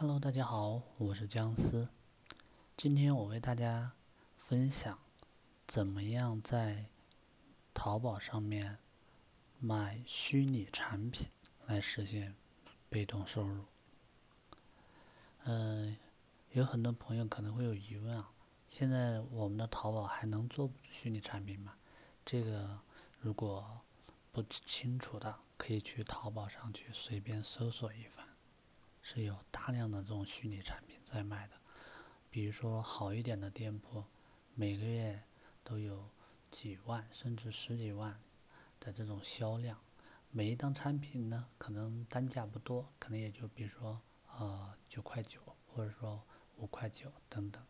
Hello，大家好，我是姜思。今天我为大家分享怎么样在淘宝上面买虚拟产品来实现被动收入。嗯，有很多朋友可能会有疑问啊，现在我们的淘宝还能做虚拟产品吗？这个如果不清楚的，可以去淘宝上去随便搜索一番。是有大量的这种虚拟产品在卖的，比如说好一点的店铺，每个月都有几万甚至十几万的这种销量。每一单产品呢，可能单价不多，可能也就比如说呃九块九，或者说五块九等等。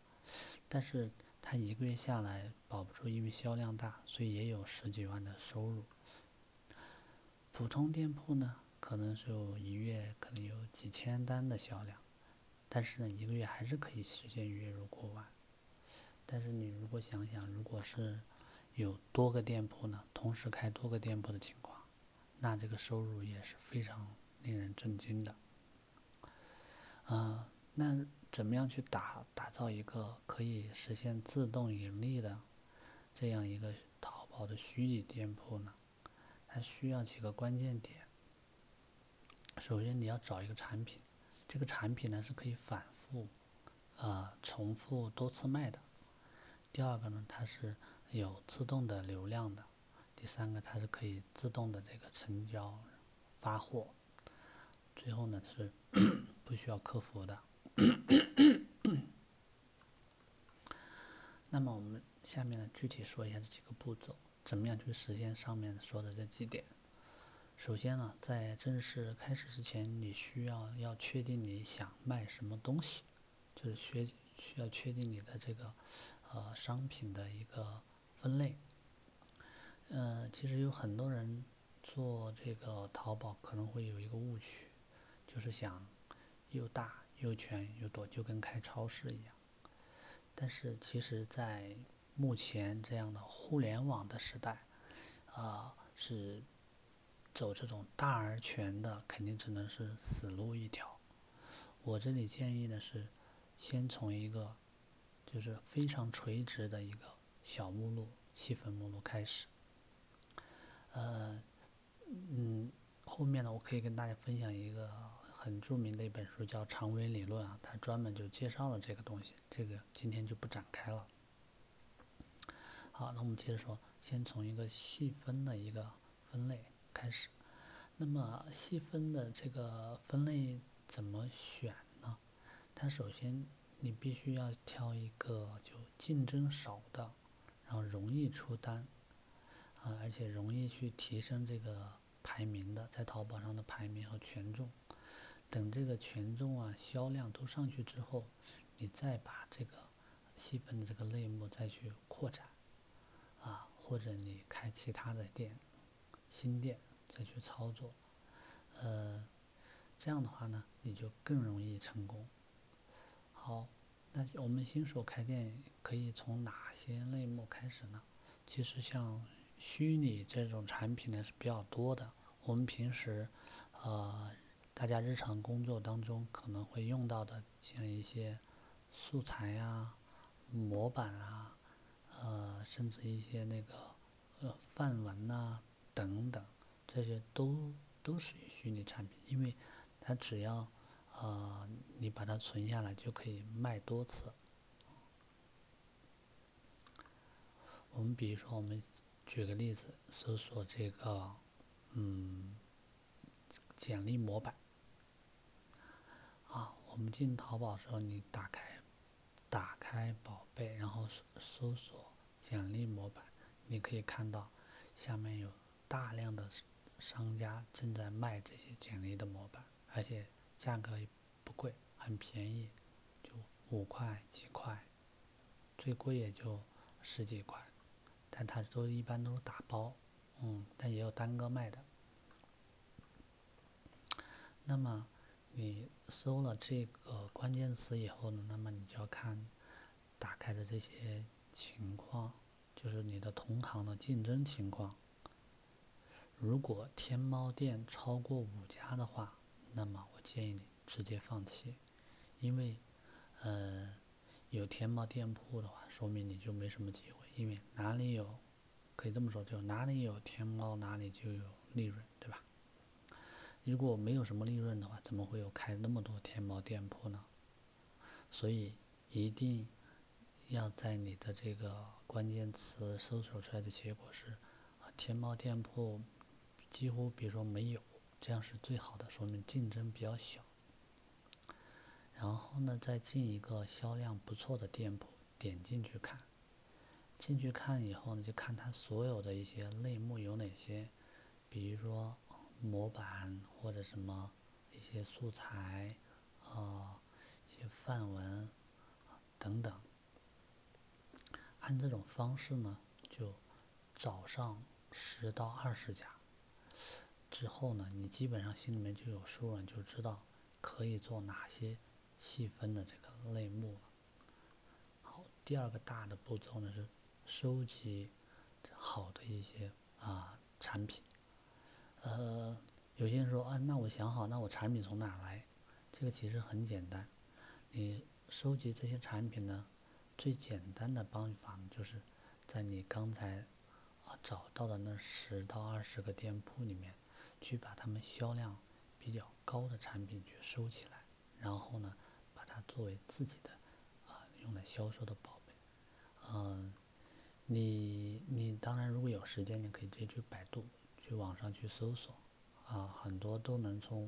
但是它一个月下来保不住，因为销量大，所以也有十几万的收入。普通店铺呢？可能是一月可能有几千单的销量，但是呢，一个月还是可以实现月入过万。但是你如果想想，如果是有多个店铺呢，同时开多个店铺的情况，那这个收入也是非常令人震惊的。啊，那怎么样去打打造一个可以实现自动盈利的这样一个淘宝的虚拟店铺呢？它需要几个关键点。首先，你要找一个产品，这个产品呢是可以反复、啊重复多次卖的。第二个呢，它是有自动的流量的。第三个，它是可以自动的这个成交、发货。最后呢是不需要客服的。那么我们下面呢具体说一下这几个步骤，怎么样去实现上面说的这几点。首先呢，在正式开始之前，你需要要确定你想卖什么东西，就是需需要确定你的这个呃商品的一个分类。呃，其实有很多人做这个淘宝可能会有一个误区，就是想又大又全又多，就跟开超市一样。但是其实，在目前这样的互联网的时代，啊是。走这种大而全的，肯定只能是死路一条。我这里建议的是，先从一个就是非常垂直的一个小目录、细分目录开始。呃，嗯，后面呢，我可以跟大家分享一个很著名的一本书，叫《长尾理论》啊，它专门就介绍了这个东西，这个今天就不展开了。好，那我们接着说，先从一个细分的一个分类。开始，那么细分的这个分类怎么选呢？它首先你必须要挑一个就竞争少的，然后容易出单，啊，而且容易去提升这个排名的，在淘宝上的排名和权重。等这个权重啊、销量都上去之后，你再把这个细分的这个类目再去扩展，啊，或者你开其他的店。新店再去操作，呃，这样的话呢，你就更容易成功。好，那我们新手开店可以从哪些类目开始呢？其实像虚拟这种产品呢是比较多的。我们平时，呃，大家日常工作当中可能会用到的，像一些素材呀、模板啊，呃，甚至一些那个呃范文呐。等等，这些都都属于虚拟产品，因为它只要呃你把它存下来，就可以卖多次。我们比如说，我们举个例子，搜索这个嗯简历模板啊，我们进淘宝的时候，你打开打开宝贝，然后搜搜索简历模板，你可以看到下面有。大量的商家正在卖这些简历的模板，而且价格不贵，很便宜，就五块几块，最贵也就十几块，但它都一般都是打包，嗯，但也有单个卖的。那么你搜了这个关键词以后呢，那么你就要看打开的这些情况，就是你的同行的竞争情况。如果天猫店超过五家的话，那么我建议你直接放弃，因为，呃，有天猫店铺的话，说明你就没什么机会，因为哪里有，可以这么说，就哪里有天猫，哪里就有利润，对吧？如果没有什么利润的话，怎么会有开那么多天猫店铺呢？所以一定要在你的这个关键词搜索出来的结果是，啊，天猫店铺几乎比如说没有，这样是最好的，说明竞争比较小。然后呢，再进一个销量不错的店铺，点进去看，进去看以后呢，就看它所有的一些类目有哪些，比如说。模板或者什么一些素材，啊，一些范文等等，按这种方式呢，就找上十到二十家，之后呢，你基本上心里面就有数了，就知道可以做哪些细分的这个类目了。好，第二个大的步骤呢是收集好的一些啊产品。呃，有些人说啊，那我想好，那我产品从哪来？这个其实很简单，你收集这些产品呢，最简单的方法呢，就是在你刚才啊找到的那十到二十个店铺里面，去把他们销量比较高的产品去收起来，然后呢，把它作为自己的啊用来销售的宝贝。嗯，你你当然如果有时间，你可以直接去百度。去网上去搜索，啊，很多都能从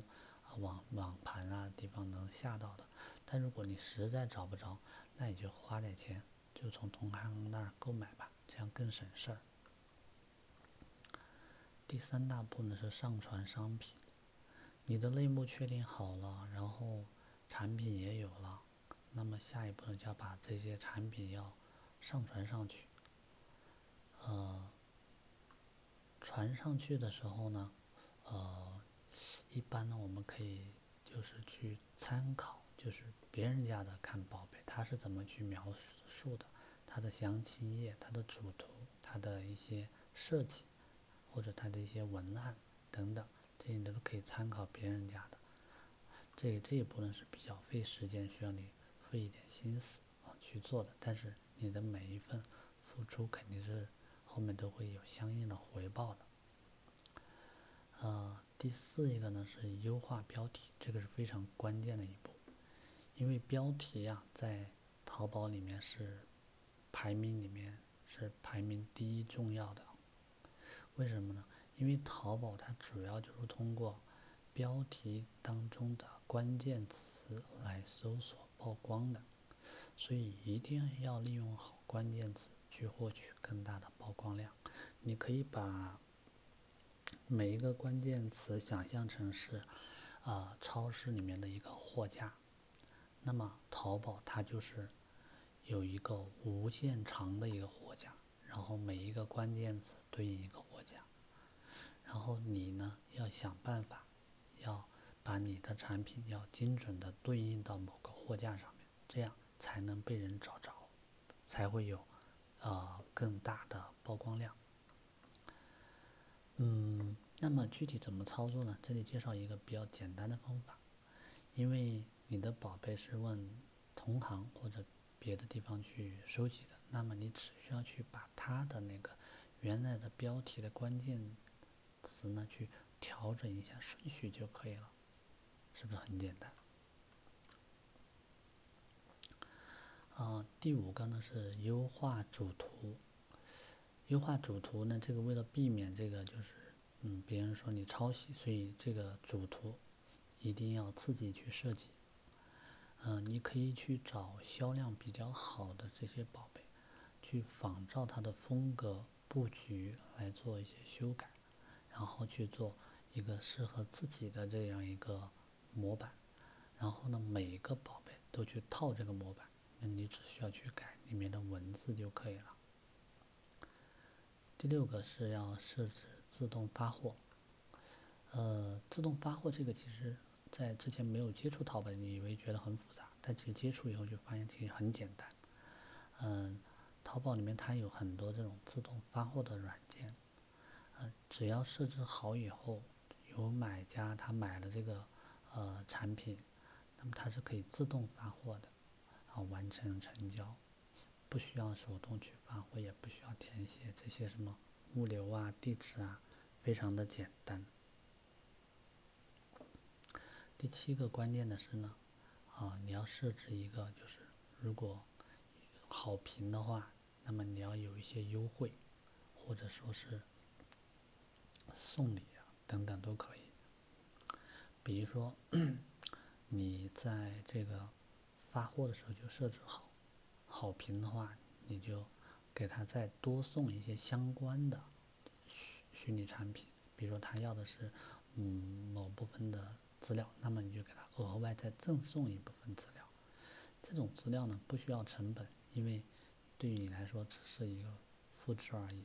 网网盘啊地方能下到的。但如果你实在找不着，那你就花点钱，就从同行那儿购买吧，这样更省事儿。第三大步呢是上传商品，你的类目确定好了，然后产品也有了，那么下一步呢就要把这些产品要上传上去，呃。传上去的时候呢，呃，一般呢，我们可以就是去参考，就是别人家的看宝贝，他是怎么去描述的，他的详情页、他的主图、他的一些设计，或者他的一些文案等等，这些你都可以参考别人家的。这这一步呢是比较费时间，需要你费一点心思啊去做的，但是你的每一份付出肯定是。后面都会有相应的回报的。呃，第四一个呢是优化标题，这个是非常关键的一步，因为标题呀在淘宝里面是排名里面是排名第一重要的。为什么呢？因为淘宝它主要就是通过标题当中的关键词来搜索曝光的，所以一定要利用好关键词。去获取更大的曝光量，你可以把每一个关键词想象成是啊超市里面的一个货架，那么淘宝它就是有一个无限长的一个货架，然后每一个关键词对应一个，然后你呢要想办法要把你的产品要精准的对应到某个货架上面，这样才能被人找着，才会有。呃，更大的曝光量。嗯，那么具体怎么操作呢？这里介绍一个比较简单的方法。因为你的宝贝是问同行或者别的地方去收集的，那么你只需要去把它的那个原来的标题的关键词呢，去调整一下顺序就可以了，是不是很简单？啊，第五个呢是优化主图。优化主图呢，这个为了避免这个就是，嗯，别人说你抄袭，所以这个主图一定要自己去设计。嗯，你可以去找销量比较好的这些宝贝，去仿照它的风格布局来做一些修改，然后去做一个适合自己的这样一个模板，然后呢，每一个宝贝都去套这个模板。那你只需要去改里面的文字就可以了。第六个是要设置自动发货。呃，自动发货这个其实，在之前没有接触淘宝，你以为觉得很复杂，但其实接触以后就发现其实很简单。嗯，淘宝里面它有很多这种自动发货的软件，只要设置好以后，有买家他买了这个呃产品，那么它是可以自动发货的，然后完成成交，不需要手动去发货，也不需要填写这些什么物流啊、地址啊，非常的简单。第七个关键的是呢，啊，你要设置一个，就是如果好评的话，那么你要有一些优惠，或者说是送礼啊等等都可以。比如说，你在这个发货的时候就设置好，好评的话，你就给他再多送一些相关的虚虚拟产品。比如说他要的是嗯某部分的资料，那么你就给他额外再赠送一部分资料。这种资料呢不需要成本，因为对于你来说只是一个复制而已。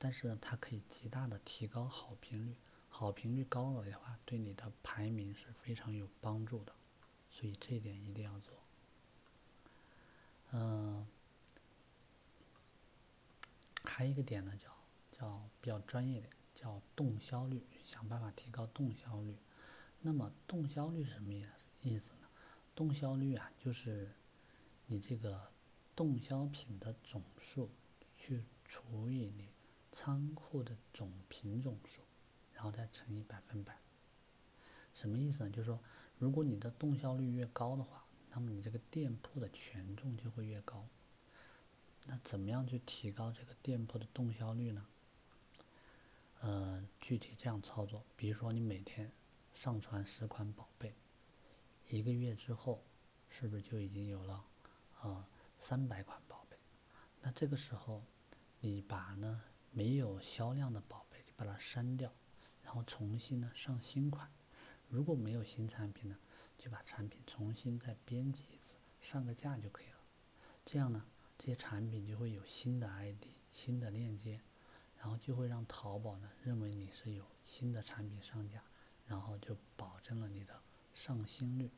但是它可以极大的提高好评率。好评率高了的话，对你的排名是非常有帮助的，所以这一点一定要做。嗯，还有一个点呢，叫叫比较专业点，叫动销率，想办法提高动销率。那么动销率是什么意意思呢？动销率啊，就是你这个动销品的总数去除以你仓库的总品种数。然后再乘以百分百，什么意思呢？就是说，如果你的动销率越高的话，那么你这个店铺的权重就会越高。那怎么样去提高这个店铺的动销率呢？呃，具体这样操作，比如说你每天上传十款宝贝，一个月之后，是不是就已经有了啊三百款宝贝？那这个时候，你把呢没有销量的宝贝就把它删掉。然后重新呢上新款，如果没有新产品呢，就把产品重新再编辑一次，上个架就可以了。这样呢，这些产品就会有新的 ID、新的链接，然后就会让淘宝呢认为你是有新的产品上架，然后就保证了你的上新率。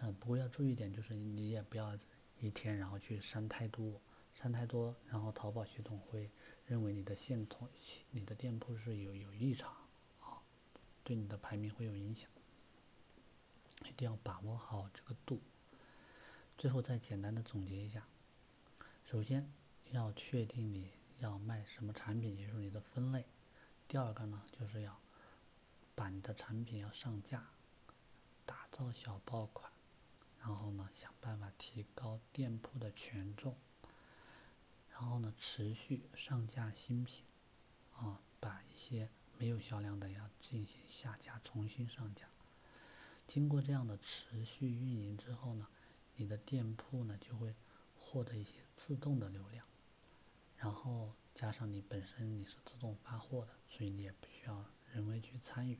嗯，不过要注意一点，就是你也不要一天然后去删太多，删太多，然后淘宝系统会。认为你的线通，你的店铺是有有异常，啊，对你的排名会有影响，一定要把握好这个度。最后再简单的总结一下，首先要确定你要卖什么产品，也就是你的分类。第二个呢，就是要把你的产品要上架，打造小爆款，然后呢，想办法提高店铺的权重。然后呢，持续上架新品，啊，把一些没有销量的要进行下架，重新上架。经过这样的持续运营之后呢，你的店铺呢就会获得一些自动的流量。然后加上你本身你是自动发货的，所以你也不需要人为去参与。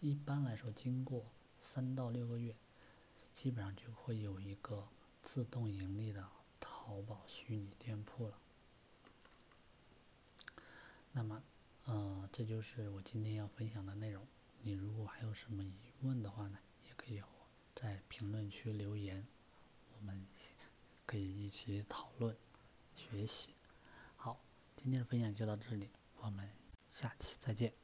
一般来说，经过三到六个月，基本上就会有一个自动盈利的。淘宝虚拟店铺了，那么，呃，这就是我今天要分享的内容。你如果还有什么疑问的话呢，也可以在评论区留言，我们可以一起讨论、学习。好，今天的分享就到这里，我们下期再见。